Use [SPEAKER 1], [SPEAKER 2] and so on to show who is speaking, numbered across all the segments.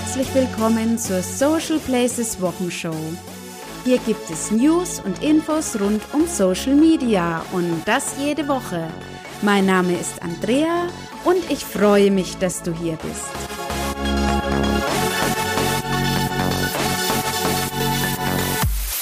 [SPEAKER 1] herzlich willkommen zur Social Places Wochenshow. Hier gibt es News und Infos rund um Social Media und das jede Woche. Mein Name ist Andrea und ich freue mich, dass du hier bist.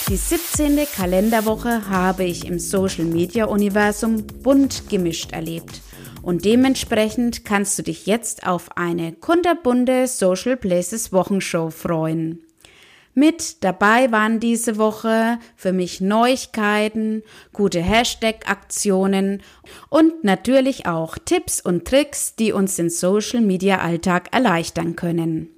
[SPEAKER 1] Die 17. Kalenderwoche habe ich im Social Media Universum bunt gemischt erlebt und dementsprechend kannst du dich jetzt auf eine kunterbunte Social Places Wochenshow freuen. Mit dabei waren diese Woche für mich Neuigkeiten, gute Hashtag-Aktionen und natürlich auch Tipps und Tricks, die uns den Social Media Alltag erleichtern können.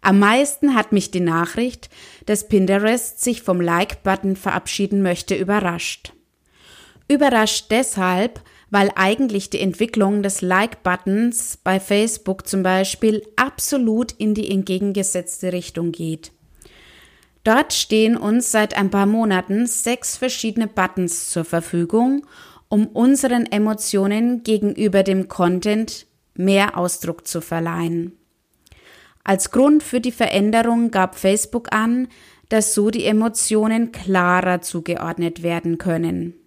[SPEAKER 1] Am meisten hat mich die Nachricht, dass Pinterest sich vom Like-Button verabschieden möchte, überrascht. Überrascht deshalb, weil eigentlich die Entwicklung des Like-Buttons bei Facebook zum Beispiel absolut in die entgegengesetzte Richtung geht. Dort stehen uns seit ein paar Monaten sechs verschiedene Buttons zur Verfügung, um unseren Emotionen gegenüber dem Content mehr Ausdruck zu verleihen. Als Grund für die Veränderung gab Facebook an, dass so die Emotionen klarer zugeordnet werden können.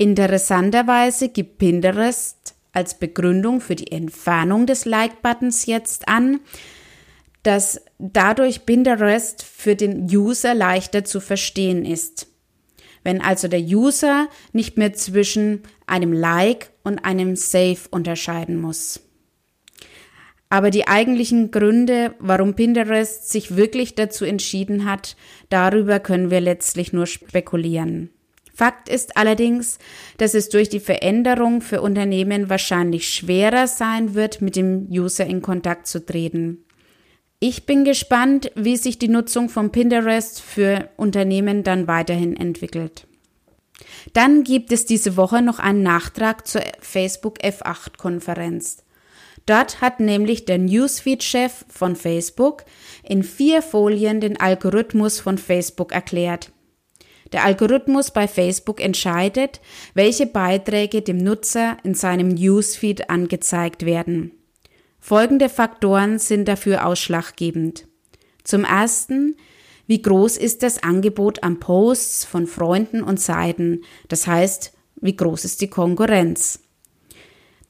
[SPEAKER 1] Interessanterweise gibt Pinterest als Begründung für die Entfernung des Like-Buttons jetzt an, dass dadurch Pinterest für den User leichter zu verstehen ist. Wenn also der User nicht mehr zwischen einem Like und einem Save unterscheiden muss. Aber die eigentlichen Gründe, warum Pinterest sich wirklich dazu entschieden hat, darüber können wir letztlich nur spekulieren. Fakt ist allerdings, dass es durch die Veränderung für Unternehmen wahrscheinlich schwerer sein wird, mit dem User in Kontakt zu treten. Ich bin gespannt, wie sich die Nutzung von Pinterest für Unternehmen dann weiterhin entwickelt. Dann gibt es diese Woche noch einen Nachtrag zur Facebook F8 Konferenz. Dort hat nämlich der Newsfeed-Chef von Facebook in vier Folien den Algorithmus von Facebook erklärt. Der Algorithmus bei Facebook entscheidet, welche Beiträge dem Nutzer in seinem Newsfeed angezeigt werden. Folgende Faktoren sind dafür ausschlaggebend. Zum ersten, wie groß ist das Angebot an Posts von Freunden und Seiten, das heißt, wie groß ist die Konkurrenz.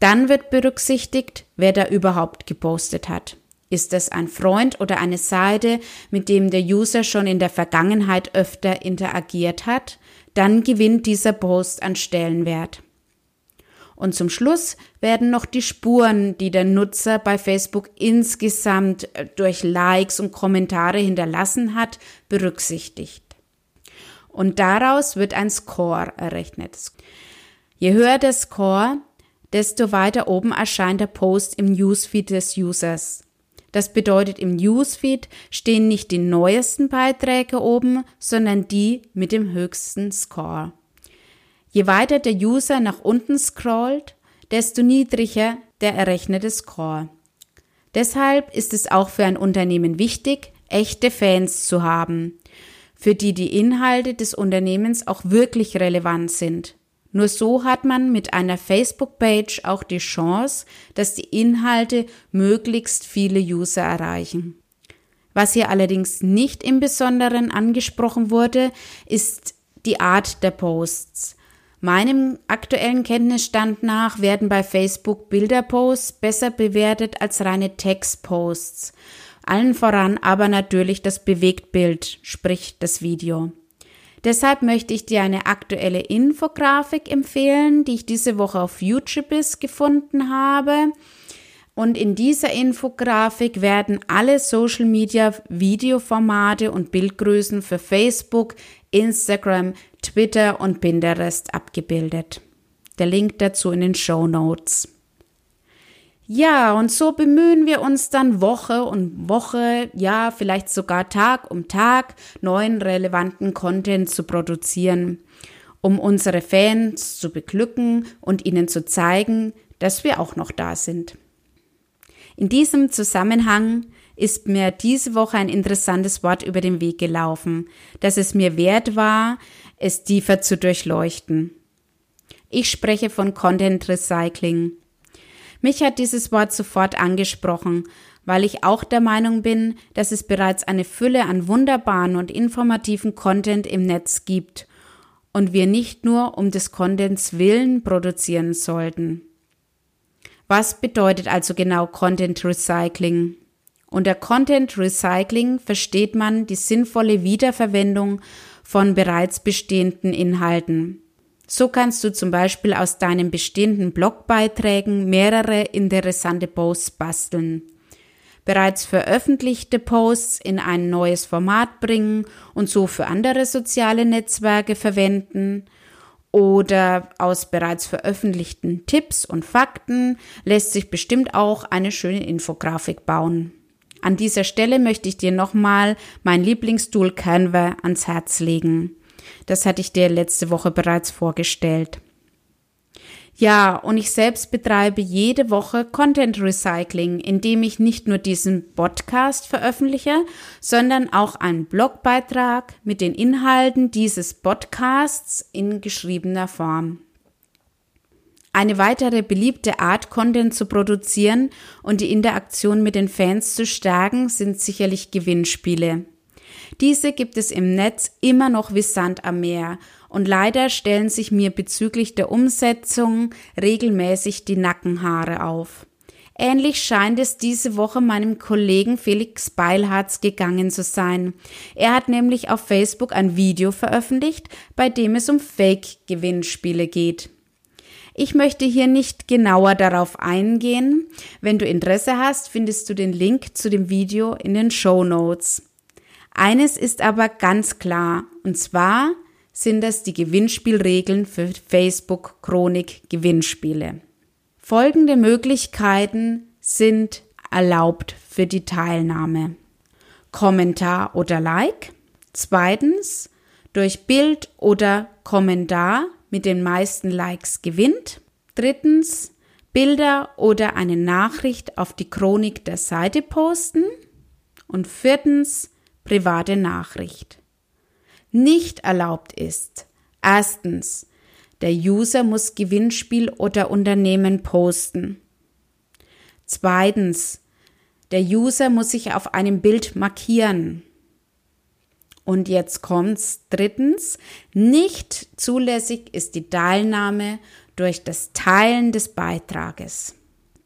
[SPEAKER 1] Dann wird berücksichtigt, wer da überhaupt gepostet hat. Ist es ein Freund oder eine Seite, mit dem der User schon in der Vergangenheit öfter interagiert hat, dann gewinnt dieser Post an Stellenwert. Und zum Schluss werden noch die Spuren, die der Nutzer bei Facebook insgesamt äh, durch Likes und Kommentare hinterlassen hat, berücksichtigt. Und daraus wird ein Score errechnet. Je höher der Score, desto weiter oben erscheint der Post im Newsfeed des Users. Das bedeutet, im Newsfeed stehen nicht die neuesten Beiträge oben, sondern die mit dem höchsten Score. Je weiter der User nach unten scrollt, desto niedriger der errechnete Score. Deshalb ist es auch für ein Unternehmen wichtig, echte Fans zu haben, für die die Inhalte des Unternehmens auch wirklich relevant sind. Nur so hat man mit einer Facebook-Page auch die Chance, dass die Inhalte möglichst viele User erreichen. Was hier allerdings nicht im Besonderen angesprochen wurde, ist die Art der Posts. Meinem aktuellen Kenntnisstand nach werden bei Facebook Bilderposts besser bewertet als reine Textposts. Allen voran aber natürlich das Bewegtbild, sprich das Video. Deshalb möchte ich dir eine aktuelle Infografik empfehlen, die ich diese Woche auf YouTube gefunden habe. Und in dieser Infografik werden alle Social Media Videoformate und Bildgrößen für Facebook, Instagram, Twitter und Pinterest abgebildet. Der Link dazu in den Show Notes. Ja, und so bemühen wir uns dann Woche und Woche, ja, vielleicht sogar Tag um Tag neuen relevanten Content zu produzieren, um unsere Fans zu beglücken und ihnen zu zeigen, dass wir auch noch da sind. In diesem Zusammenhang ist mir diese Woche ein interessantes Wort über den Weg gelaufen, dass es mir wert war, es tiefer zu durchleuchten. Ich spreche von Content Recycling. Mich hat dieses Wort sofort angesprochen, weil ich auch der Meinung bin, dass es bereits eine Fülle an wunderbaren und informativen Content im Netz gibt und wir nicht nur um des Contents willen produzieren sollten. Was bedeutet also genau Content Recycling? Unter Content Recycling versteht man die sinnvolle Wiederverwendung von bereits bestehenden Inhalten. So kannst du zum Beispiel aus deinen bestehenden Blogbeiträgen mehrere interessante Posts basteln. Bereits veröffentlichte Posts in ein neues Format bringen und so für andere soziale Netzwerke verwenden oder aus bereits veröffentlichten Tipps und Fakten lässt sich bestimmt auch eine schöne Infografik bauen. An dieser Stelle möchte ich dir nochmal mein Lieblingstool Canva ans Herz legen. Das hatte ich dir letzte Woche bereits vorgestellt. Ja, und ich selbst betreibe jede Woche Content Recycling, indem ich nicht nur diesen Podcast veröffentliche, sondern auch einen Blogbeitrag mit den Inhalten dieses Podcasts in geschriebener Form. Eine weitere beliebte Art, Content zu produzieren und die Interaktion mit den Fans zu stärken, sind sicherlich Gewinnspiele. Diese gibt es im Netz immer noch wie Sand am Meer und leider stellen sich mir bezüglich der Umsetzung regelmäßig die Nackenhaare auf. Ähnlich scheint es diese Woche meinem Kollegen Felix Beilharz gegangen zu sein. Er hat nämlich auf Facebook ein Video veröffentlicht, bei dem es um Fake-Gewinnspiele geht. Ich möchte hier nicht genauer darauf eingehen. Wenn du Interesse hast, findest du den Link zu dem Video in den Show Notes. Eines ist aber ganz klar, und zwar sind das die Gewinnspielregeln für Facebook Chronik Gewinnspiele. Folgende Möglichkeiten sind erlaubt für die Teilnahme. Kommentar oder Like. Zweitens, durch Bild oder Kommentar mit den meisten Likes gewinnt. Drittens, Bilder oder eine Nachricht auf die Chronik der Seite posten. Und viertens, private Nachricht. Nicht erlaubt ist. Erstens, der User muss Gewinnspiel oder Unternehmen posten. Zweitens, der User muss sich auf einem Bild markieren. Und jetzt kommt's. Drittens, nicht zulässig ist die Teilnahme durch das Teilen des Beitrages.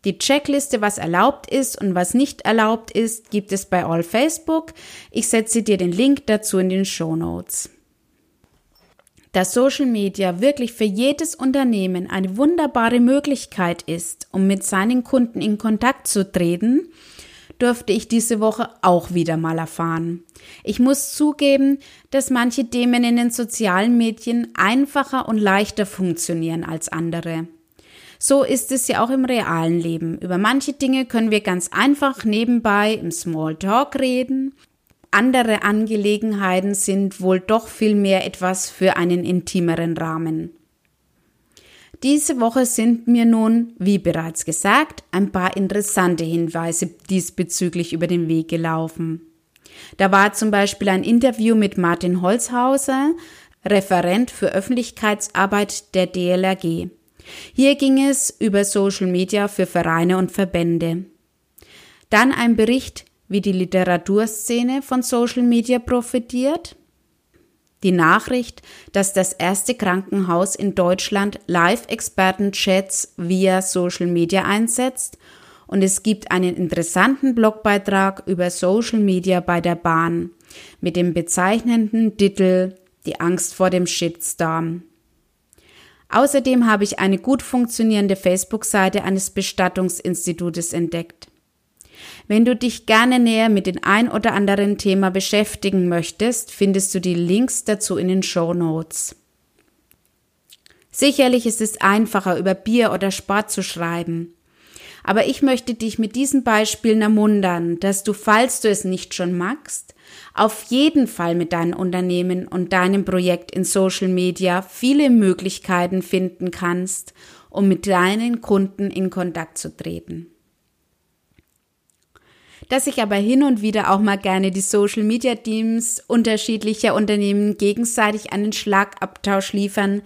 [SPEAKER 1] Die Checkliste, was erlaubt ist und was nicht erlaubt ist, gibt es bei All Facebook. Ich setze dir den Link dazu in den Show Notes. Da Social Media wirklich für jedes Unternehmen eine wunderbare Möglichkeit ist, um mit seinen Kunden in Kontakt zu treten, durfte ich diese Woche auch wieder mal erfahren. Ich muss zugeben, dass manche Themen in den sozialen Medien einfacher und leichter funktionieren als andere. So ist es ja auch im realen Leben. Über manche Dinge können wir ganz einfach nebenbei im Smalltalk reden. Andere Angelegenheiten sind wohl doch viel mehr etwas für einen intimeren Rahmen. Diese Woche sind mir nun, wie bereits gesagt, ein paar interessante Hinweise diesbezüglich über den Weg gelaufen. Da war zum Beispiel ein Interview mit Martin Holzhauser, Referent für Öffentlichkeitsarbeit der DLRG. Hier ging es über Social Media für Vereine und Verbände. Dann ein Bericht, wie die Literaturszene von Social Media profitiert. Die Nachricht, dass das erste Krankenhaus in Deutschland Live-Experten-Chats via Social Media einsetzt und es gibt einen interessanten Blogbeitrag über Social Media bei der Bahn mit dem bezeichnenden Titel Die Angst vor dem Shitstorm. Außerdem habe ich eine gut funktionierende Facebook-Seite eines Bestattungsinstitutes entdeckt. Wenn du dich gerne näher mit dem ein oder anderen Thema beschäftigen möchtest, findest du die Links dazu in den Show Notes. Sicherlich ist es einfacher, über Bier oder Sport zu schreiben. Aber ich möchte dich mit diesen Beispielen ermuntern, dass du, falls du es nicht schon magst, auf jeden Fall mit deinem Unternehmen und deinem Projekt in Social Media viele Möglichkeiten finden kannst, um mit deinen Kunden in Kontakt zu treten. Dass sich aber hin und wieder auch mal gerne die Social Media Teams unterschiedlicher Unternehmen gegenseitig einen Schlagabtausch liefern,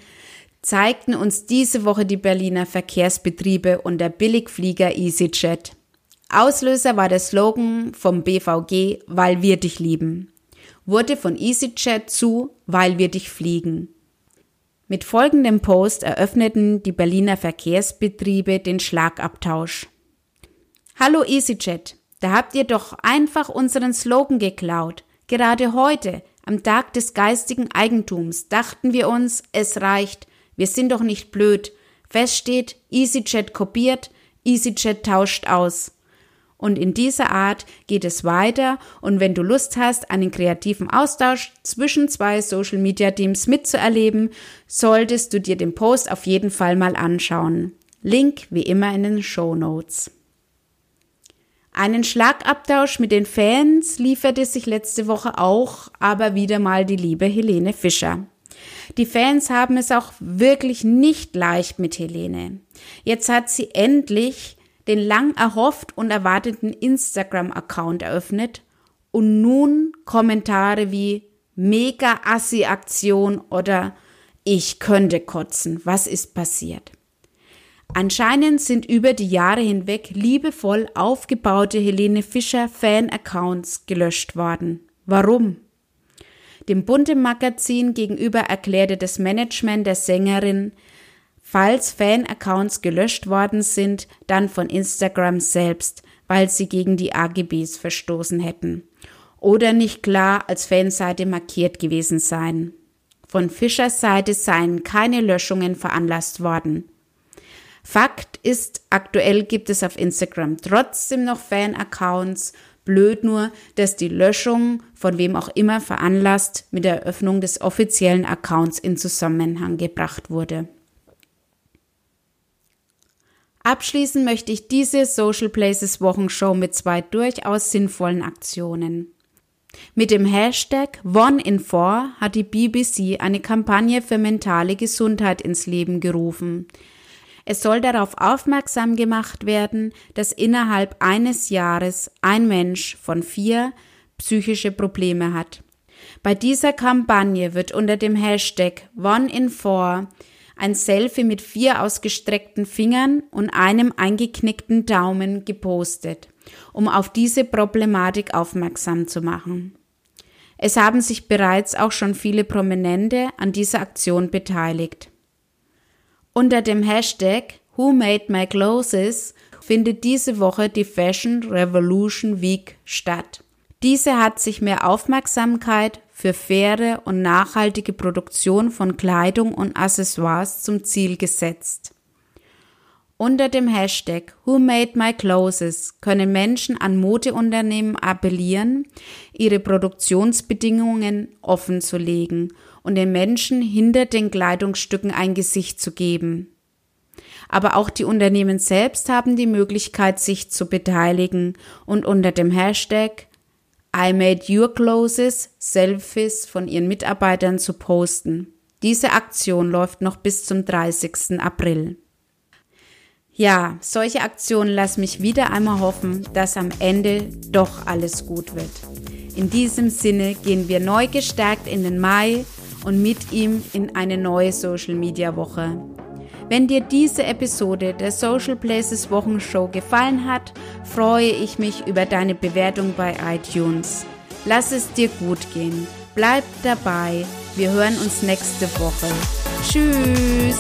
[SPEAKER 1] zeigten uns diese Woche die Berliner Verkehrsbetriebe und der Billigflieger EasyJet. Auslöser war der Slogan vom BVG, weil wir dich lieben. Wurde von EasyJet zu, weil wir dich fliegen. Mit folgendem Post eröffneten die Berliner Verkehrsbetriebe den Schlagabtausch. Hallo EasyJet, da habt ihr doch einfach unseren Slogan geklaut. Gerade heute, am Tag des geistigen Eigentums, dachten wir uns, es reicht, wir sind doch nicht blöd. Fest steht, EasyJet kopiert, EasyJet tauscht aus. Und in dieser Art geht es weiter und wenn du Lust hast, einen kreativen Austausch zwischen zwei Social Media Teams mitzuerleben, solltest du dir den Post auf jeden Fall mal anschauen. Link wie immer in den Show Notes. Einen Schlagabtausch mit den Fans lieferte sich letzte Woche auch, aber wieder mal die liebe Helene Fischer. Die Fans haben es auch wirklich nicht leicht mit Helene. Jetzt hat sie endlich den lang erhofft und erwarteten Instagram-Account eröffnet und nun Kommentare wie mega assi Aktion oder ich könnte kotzen. Was ist passiert? Anscheinend sind über die Jahre hinweg liebevoll aufgebaute Helene Fischer Fan-Accounts gelöscht worden. Warum? Dem Bunte Magazin gegenüber erklärte das Management der Sängerin, falls Fan-Accounts gelöscht worden sind, dann von Instagram selbst, weil sie gegen die AGBs verstoßen hätten oder nicht klar als Fanseite markiert gewesen seien. Von Fischers Seite seien keine Löschungen veranlasst worden. Fakt ist, aktuell gibt es auf Instagram trotzdem noch Fan-Accounts. Blöd nur, dass die Löschung von wem auch immer veranlasst mit der Eröffnung des offiziellen Accounts in Zusammenhang gebracht wurde. Abschließen möchte ich diese Social Places Wochenshow mit zwei durchaus sinnvollen Aktionen. Mit dem Hashtag One in Four hat die BBC eine Kampagne für mentale Gesundheit ins Leben gerufen. Es soll darauf aufmerksam gemacht werden, dass innerhalb eines Jahres ein Mensch von vier psychische Probleme hat. Bei dieser Kampagne wird unter dem Hashtag One in Four ein Selfie mit vier ausgestreckten Fingern und einem eingeknickten Daumen gepostet, um auf diese Problematik aufmerksam zu machen. Es haben sich bereits auch schon viele Prominente an dieser Aktion beteiligt. Unter dem Hashtag Who Made My Clothes findet diese Woche die Fashion Revolution Week statt. Diese hat sich mehr Aufmerksamkeit für faire und nachhaltige Produktion von Kleidung und Accessoires zum Ziel gesetzt. Unter dem Hashtag Who Made My Clothes können Menschen an Modeunternehmen appellieren, ihre Produktionsbedingungen offen zu legen und den Menschen hinter den Kleidungsstücken ein Gesicht zu geben. Aber auch die Unternehmen selbst haben die Möglichkeit, sich zu beteiligen und unter dem Hashtag I made your clothes Selfies von ihren Mitarbeitern zu posten. Diese Aktion läuft noch bis zum 30. April. Ja, solche Aktionen lassen mich wieder einmal hoffen, dass am Ende doch alles gut wird. In diesem Sinne gehen wir neu gestärkt in den Mai und mit ihm in eine neue Social Media Woche. Wenn dir diese Episode der Social Places Wochenshow gefallen hat, freue ich mich über deine Bewertung bei iTunes. Lass es dir gut gehen. Bleib dabei. Wir hören uns nächste Woche. Tschüss.